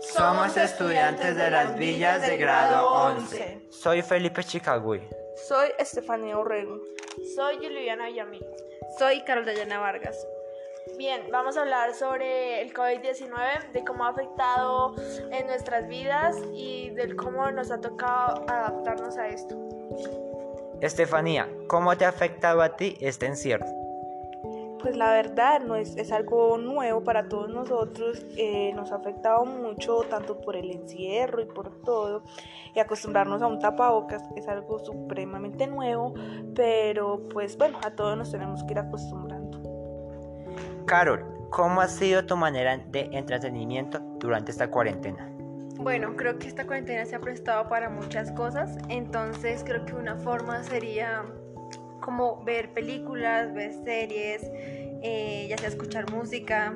Somos estudiantes de las villas de grado 11. Soy Felipe Chicagüey. Soy Estefanía Orrego. Soy Juliana Villamil. Soy Carol Dayana Vargas. Bien, vamos a hablar sobre el COVID-19, de cómo ha afectado en nuestras vidas y del cómo nos ha tocado adaptarnos a esto. Estefanía, ¿cómo te ha afectado a ti este encierro? Pues la verdad no es, es algo nuevo para todos nosotros, eh, nos ha afectado mucho tanto por el encierro y por todo, y acostumbrarnos a un tapabocas es algo supremamente nuevo, pero pues bueno, a todos nos tenemos que ir acostumbrando. Carol, ¿cómo ha sido tu manera de entretenimiento durante esta cuarentena? Bueno, creo que esta cuarentena se ha prestado para muchas cosas, entonces creo que una forma sería como ver películas, ver series, eh, ya sea escuchar música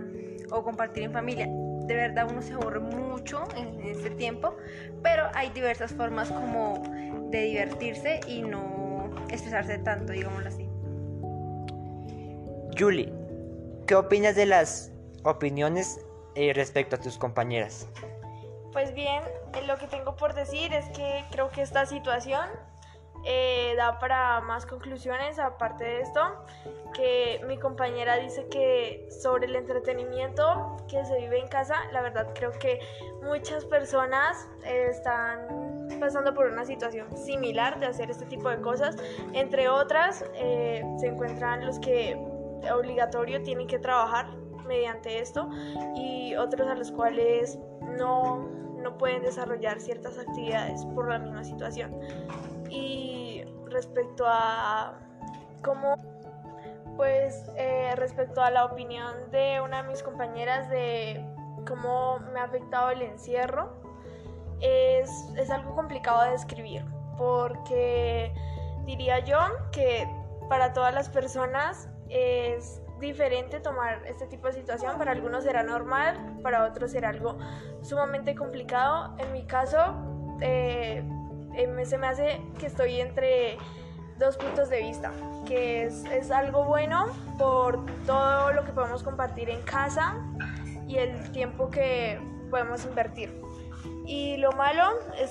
o compartir en familia. De verdad uno se aburre mucho en este tiempo, pero hay diversas formas como de divertirse y no estresarse tanto, digámoslo así. Julie, ¿qué opinas de las opiniones eh, respecto a tus compañeras? Pues bien, eh, lo que tengo por decir es que creo que esta situación eh, da para más conclusiones aparte de esto, que mi compañera dice que sobre el entretenimiento que se vive en casa, la verdad creo que muchas personas están pasando por una situación similar de hacer este tipo de cosas. Entre otras, eh, se encuentran los que obligatorio tienen que trabajar mediante esto y otros a los cuales no, no pueden desarrollar ciertas actividades por la misma situación. Y respecto a cómo, pues eh, respecto a la opinión de una de mis compañeras de cómo me ha afectado el encierro, es, es algo complicado de describir porque diría yo que para todas las personas es diferente tomar este tipo de situación. Para algunos será normal, para otros será algo sumamente complicado. En mi caso, eh, eh, se me hace que estoy entre dos puntos de vista, que es, es algo bueno por todo lo que podemos compartir en casa y el tiempo que podemos invertir. Y lo malo es